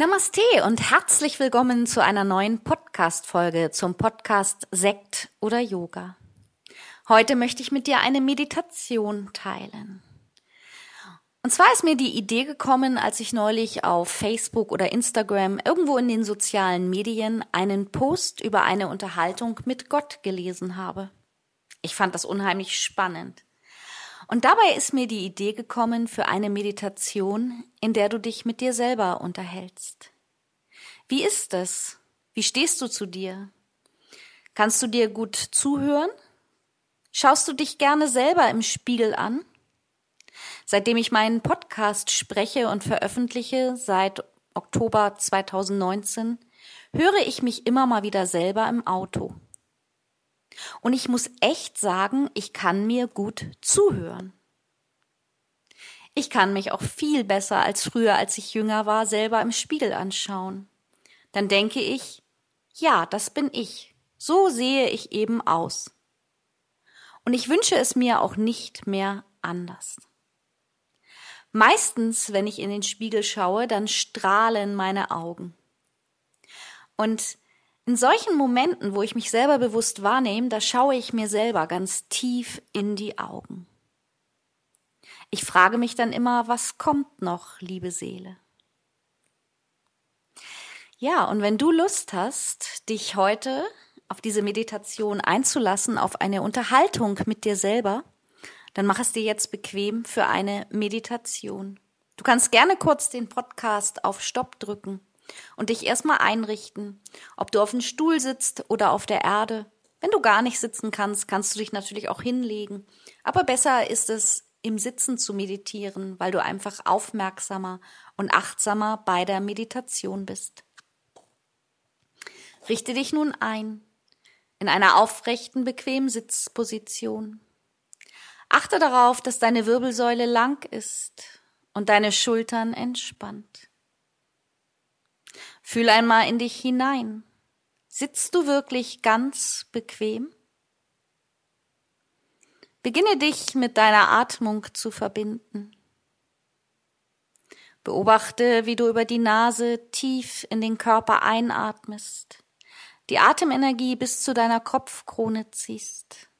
Namaste und herzlich willkommen zu einer neuen Podcast-Folge zum Podcast Sekt oder Yoga. Heute möchte ich mit dir eine Meditation teilen. Und zwar ist mir die Idee gekommen, als ich neulich auf Facebook oder Instagram irgendwo in den sozialen Medien einen Post über eine Unterhaltung mit Gott gelesen habe. Ich fand das unheimlich spannend. Und dabei ist mir die Idee gekommen für eine Meditation, in der du dich mit dir selber unterhältst. Wie ist es? Wie stehst du zu dir? Kannst du dir gut zuhören? Schaust du dich gerne selber im Spiegel an? Seitdem ich meinen Podcast spreche und veröffentliche, seit Oktober 2019, höre ich mich immer mal wieder selber im Auto. Und ich muss echt sagen, ich kann mir gut zuhören. Ich kann mich auch viel besser als früher, als ich jünger war, selber im Spiegel anschauen. Dann denke ich, ja, das bin ich. So sehe ich eben aus. Und ich wünsche es mir auch nicht mehr anders. Meistens, wenn ich in den Spiegel schaue, dann strahlen meine Augen. Und in solchen Momenten, wo ich mich selber bewusst wahrnehme, da schaue ich mir selber ganz tief in die Augen. Ich frage mich dann immer, was kommt noch, liebe Seele? Ja, und wenn du Lust hast, dich heute auf diese Meditation einzulassen, auf eine Unterhaltung mit dir selber, dann mach es dir jetzt bequem für eine Meditation. Du kannst gerne kurz den Podcast auf Stopp drücken und dich erstmal einrichten, ob du auf dem Stuhl sitzt oder auf der Erde. Wenn du gar nicht sitzen kannst, kannst du dich natürlich auch hinlegen. Aber besser ist es, im Sitzen zu meditieren, weil du einfach aufmerksamer und achtsamer bei der Meditation bist. Richte dich nun ein in einer aufrechten, bequemen Sitzposition. Achte darauf, dass deine Wirbelsäule lang ist und deine Schultern entspannt. Fühl einmal in dich hinein. Sitzt du wirklich ganz bequem? Beginne dich mit deiner Atmung zu verbinden. Beobachte, wie du über die Nase tief in den Körper einatmest, die Atemenergie bis zu deiner Kopfkrone ziehst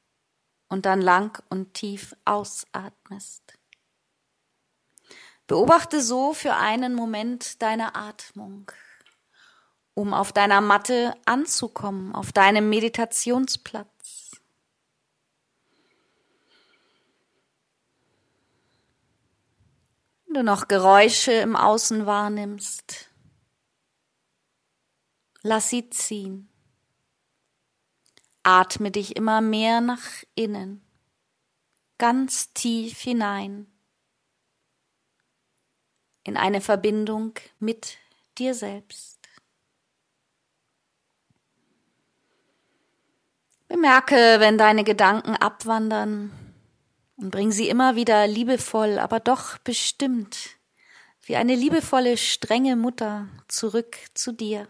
und dann lang und tief ausatmest. Beobachte so für einen Moment deine Atmung um auf deiner Matte anzukommen, auf deinem Meditationsplatz. Wenn du noch Geräusche im Außen wahrnimmst, lass sie ziehen. Atme dich immer mehr nach innen, ganz tief hinein in eine Verbindung mit dir selbst. Bemerke, wenn deine Gedanken abwandern und bring sie immer wieder liebevoll, aber doch bestimmt, wie eine liebevolle, strenge Mutter zurück zu dir.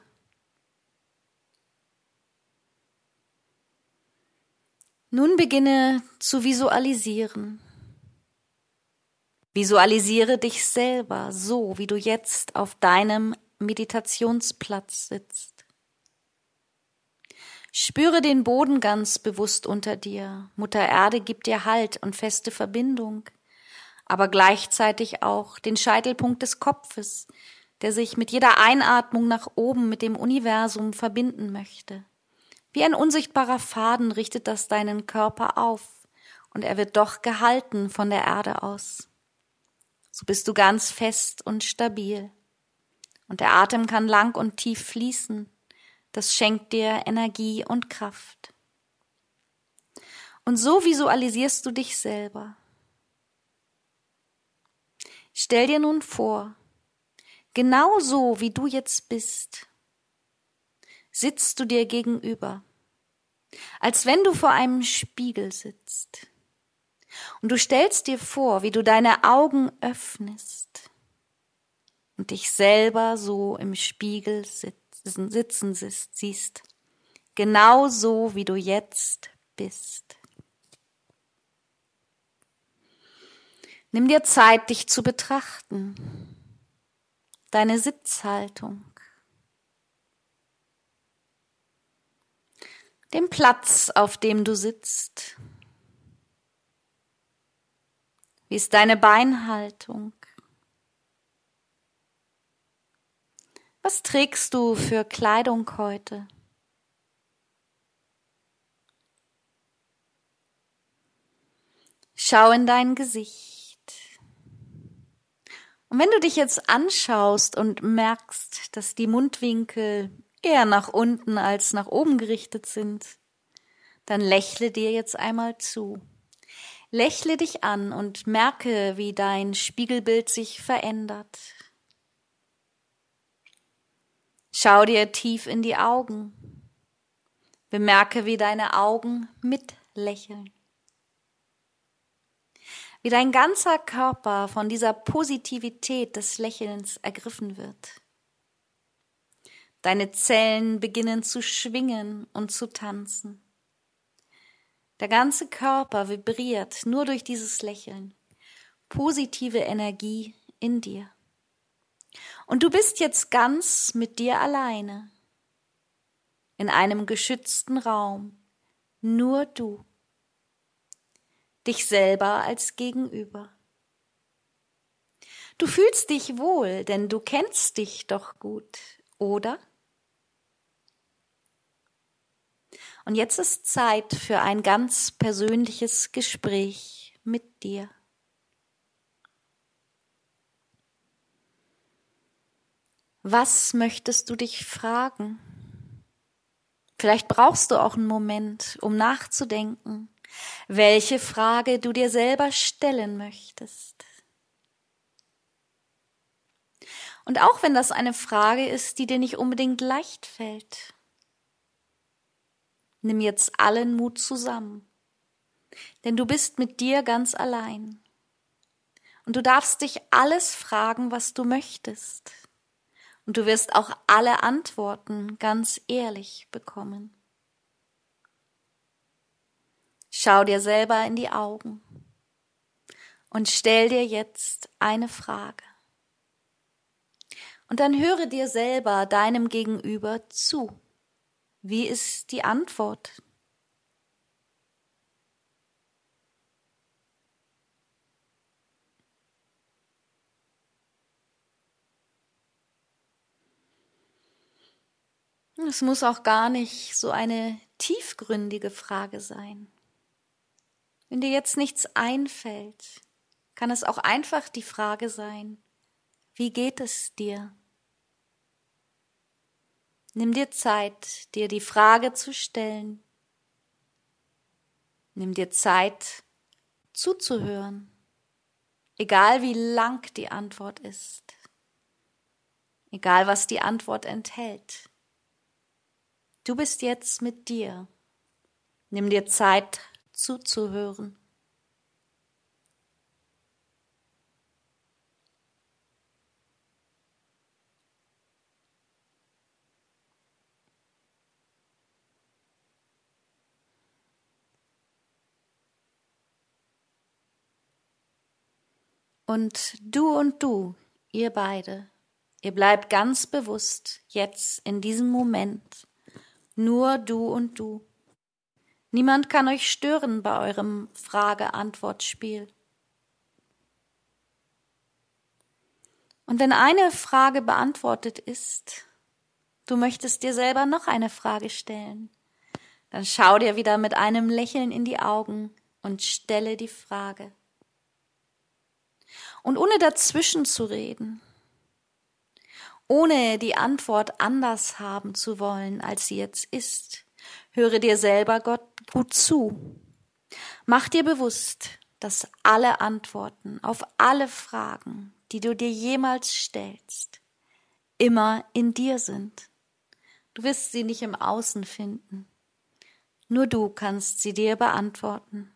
Nun beginne zu visualisieren. Visualisiere dich selber so, wie du jetzt auf deinem Meditationsplatz sitzt. Spüre den Boden ganz bewusst unter dir. Mutter Erde gibt dir Halt und feste Verbindung, aber gleichzeitig auch den Scheitelpunkt des Kopfes, der sich mit jeder Einatmung nach oben mit dem Universum verbinden möchte. Wie ein unsichtbarer Faden richtet das deinen Körper auf, und er wird doch gehalten von der Erde aus. So bist du ganz fest und stabil. Und der Atem kann lang und tief fließen, das schenkt dir Energie und Kraft. Und so visualisierst du dich selber. Stell dir nun vor, genau so wie du jetzt bist, sitzt du dir gegenüber, als wenn du vor einem Spiegel sitzt. Und du stellst dir vor, wie du deine Augen öffnest und dich selber so im Spiegel sitzen, sitzen siehst, genau so wie du jetzt bist. Nimm dir Zeit, dich zu betrachten, deine Sitzhaltung, den Platz, auf dem du sitzt. Wie ist deine Beinhaltung? Was trägst du für Kleidung heute? Schau in dein Gesicht. Und wenn du dich jetzt anschaust und merkst, dass die Mundwinkel eher nach unten als nach oben gerichtet sind, dann lächle dir jetzt einmal zu. Lächle dich an und merke, wie dein Spiegelbild sich verändert. Schau dir tief in die Augen. Bemerke, wie deine Augen mitlächeln wie dein ganzer Körper von dieser Positivität des Lächelns ergriffen wird. Deine Zellen beginnen zu schwingen und zu tanzen. Der ganze Körper vibriert nur durch dieses Lächeln. Positive Energie in dir. Und du bist jetzt ganz mit dir alleine. In einem geschützten Raum. Nur du dich selber als Gegenüber. Du fühlst dich wohl, denn du kennst dich doch gut, oder? Und jetzt ist Zeit für ein ganz persönliches Gespräch mit dir. Was möchtest du dich fragen? Vielleicht brauchst du auch einen Moment, um nachzudenken welche Frage du dir selber stellen möchtest. Und auch wenn das eine Frage ist, die dir nicht unbedingt leicht fällt, nimm jetzt allen Mut zusammen, denn du bist mit dir ganz allein. Und du darfst dich alles fragen, was du möchtest. Und du wirst auch alle Antworten ganz ehrlich bekommen. Schau dir selber in die Augen und stell dir jetzt eine Frage. Und dann höre dir selber deinem Gegenüber zu. Wie ist die Antwort? Es muss auch gar nicht so eine tiefgründige Frage sein. Wenn dir jetzt nichts einfällt, kann es auch einfach die Frage sein, wie geht es dir? Nimm dir Zeit, dir die Frage zu stellen. Nimm dir Zeit, zuzuhören, egal wie lang die Antwort ist, egal was die Antwort enthält. Du bist jetzt mit dir. Nimm dir Zeit, zuzuhören. Und du und du, ihr beide, ihr bleibt ganz bewusst jetzt in diesem Moment, nur du und du. Niemand kann euch stören bei eurem Frage-Antwort-Spiel. Und wenn eine Frage beantwortet ist, du möchtest dir selber noch eine Frage stellen, dann schau dir wieder mit einem Lächeln in die Augen und stelle die Frage. Und ohne dazwischen zu reden, ohne die Antwort anders haben zu wollen, als sie jetzt ist, höre dir selber Gott gut zu. Mach dir bewusst, dass alle Antworten auf alle Fragen die du dir jemals stellst, immer in dir sind. Du wirst sie nicht im Außen finden. Nur du kannst sie dir beantworten.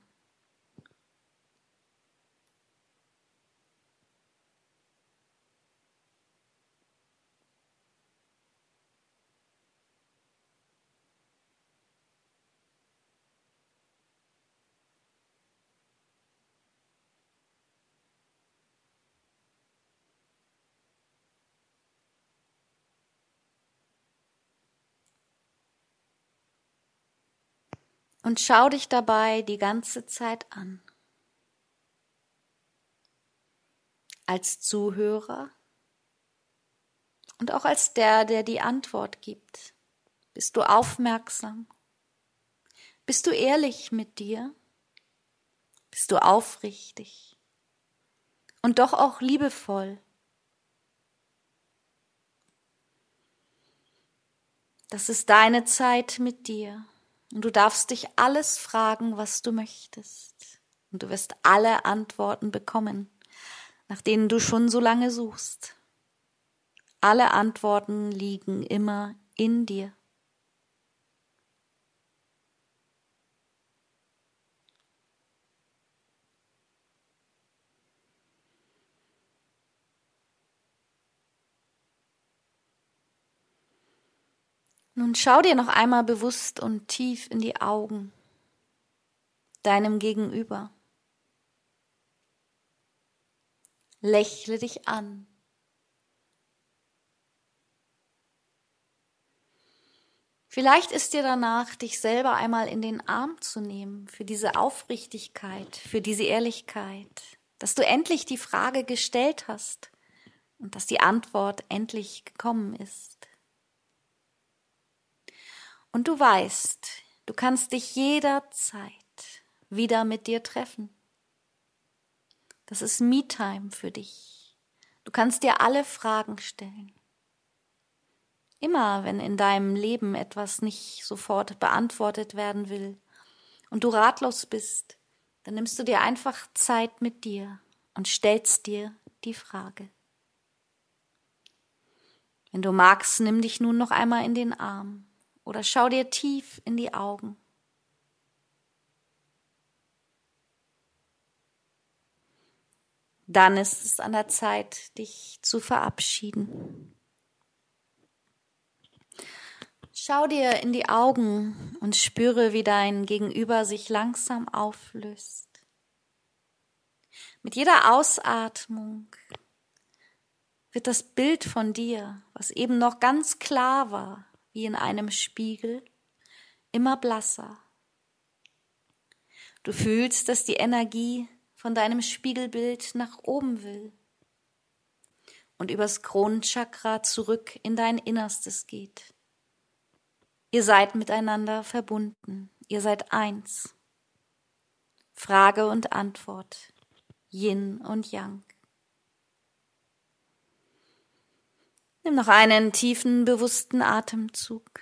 Und schau dich dabei die ganze Zeit an. Als Zuhörer und auch als der, der die Antwort gibt. Bist du aufmerksam? Bist du ehrlich mit dir? Bist du aufrichtig? Und doch auch liebevoll? Das ist deine Zeit mit dir. Und du darfst dich alles fragen, was du möchtest. Und du wirst alle Antworten bekommen, nach denen du schon so lange suchst. Alle Antworten liegen immer in dir. Nun schau dir noch einmal bewusst und tief in die Augen deinem Gegenüber. Lächle dich an. Vielleicht ist dir danach, dich selber einmal in den Arm zu nehmen für diese Aufrichtigkeit, für diese Ehrlichkeit, dass du endlich die Frage gestellt hast und dass die Antwort endlich gekommen ist. Und du weißt, du kannst dich jederzeit wieder mit dir treffen. Das ist Me-Time für dich. Du kannst dir alle Fragen stellen. Immer wenn in deinem Leben etwas nicht sofort beantwortet werden will und du ratlos bist, dann nimmst du dir einfach Zeit mit dir und stellst dir die Frage. Wenn du magst, nimm dich nun noch einmal in den Arm oder schau dir tief in die Augen. Dann ist es an der Zeit, dich zu verabschieden. Schau dir in die Augen und spüre, wie dein Gegenüber sich langsam auflöst. Mit jeder Ausatmung wird das Bild von dir, was eben noch ganz klar war, wie in einem Spiegel, immer blasser. Du fühlst, dass die Energie von deinem Spiegelbild nach oben will und übers Kronenchakra zurück in dein Innerstes geht. Ihr seid miteinander verbunden, ihr seid eins. Frage und Antwort, Yin und Yang. Nimm noch einen tiefen, bewussten Atemzug.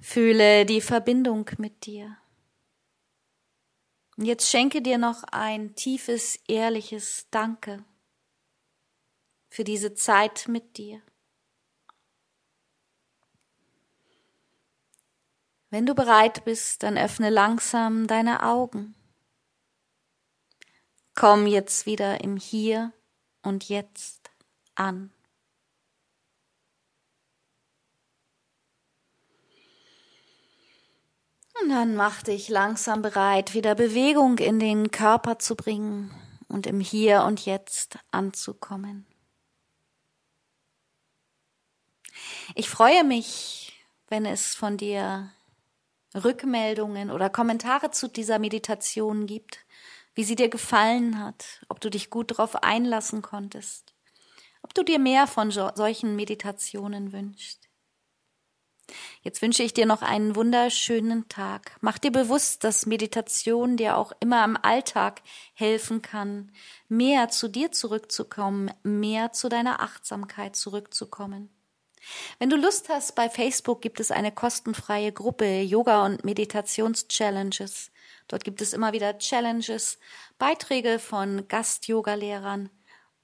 Fühle die Verbindung mit dir. Und jetzt schenke dir noch ein tiefes, ehrliches Danke für diese Zeit mit dir. Wenn du bereit bist, dann öffne langsam deine Augen. Komm jetzt wieder im Hier und Jetzt an. Und dann mach dich langsam bereit, wieder Bewegung in den Körper zu bringen und im Hier und Jetzt anzukommen. Ich freue mich, wenn es von dir Rückmeldungen oder Kommentare zu dieser Meditation gibt wie sie dir gefallen hat, ob du dich gut darauf einlassen konntest, ob du dir mehr von solchen Meditationen wünschst. Jetzt wünsche ich dir noch einen wunderschönen Tag. Mach dir bewusst, dass Meditation dir auch immer im Alltag helfen kann, mehr zu dir zurückzukommen, mehr zu deiner Achtsamkeit zurückzukommen. Wenn du Lust hast, bei Facebook gibt es eine kostenfreie Gruppe Yoga und Meditations-Challenges. Dort gibt es immer wieder Challenges, Beiträge von Gast-Yoga-Lehrern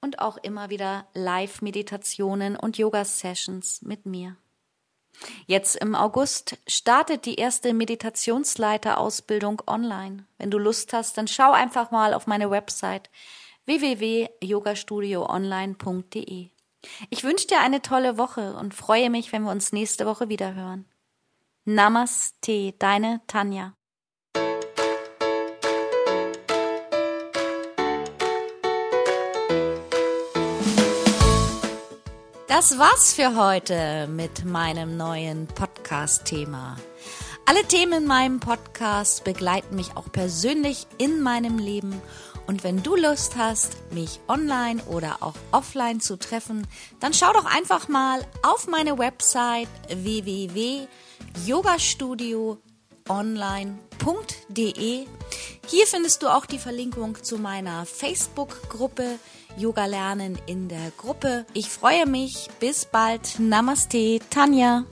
und auch immer wieder Live-Meditationen und Yoga-Sessions mit mir. Jetzt im August startet die erste Meditationsleiterausbildung online. Wenn du Lust hast, dann schau einfach mal auf meine Website www.yogastudioonline.de. Ich wünsche dir eine tolle Woche und freue mich, wenn wir uns nächste Woche wieder hören. Namaste, deine Tanja. Das war's für heute mit meinem neuen Podcast-Thema. Alle Themen in meinem Podcast begleiten mich auch persönlich in meinem Leben und wenn du Lust hast, mich online oder auch offline zu treffen, dann schau doch einfach mal auf meine Website www.yogastudioonline.de. Hier findest du auch die Verlinkung zu meiner Facebook-Gruppe Yoga lernen in der Gruppe. Ich freue mich. Bis bald. Namaste, Tanja.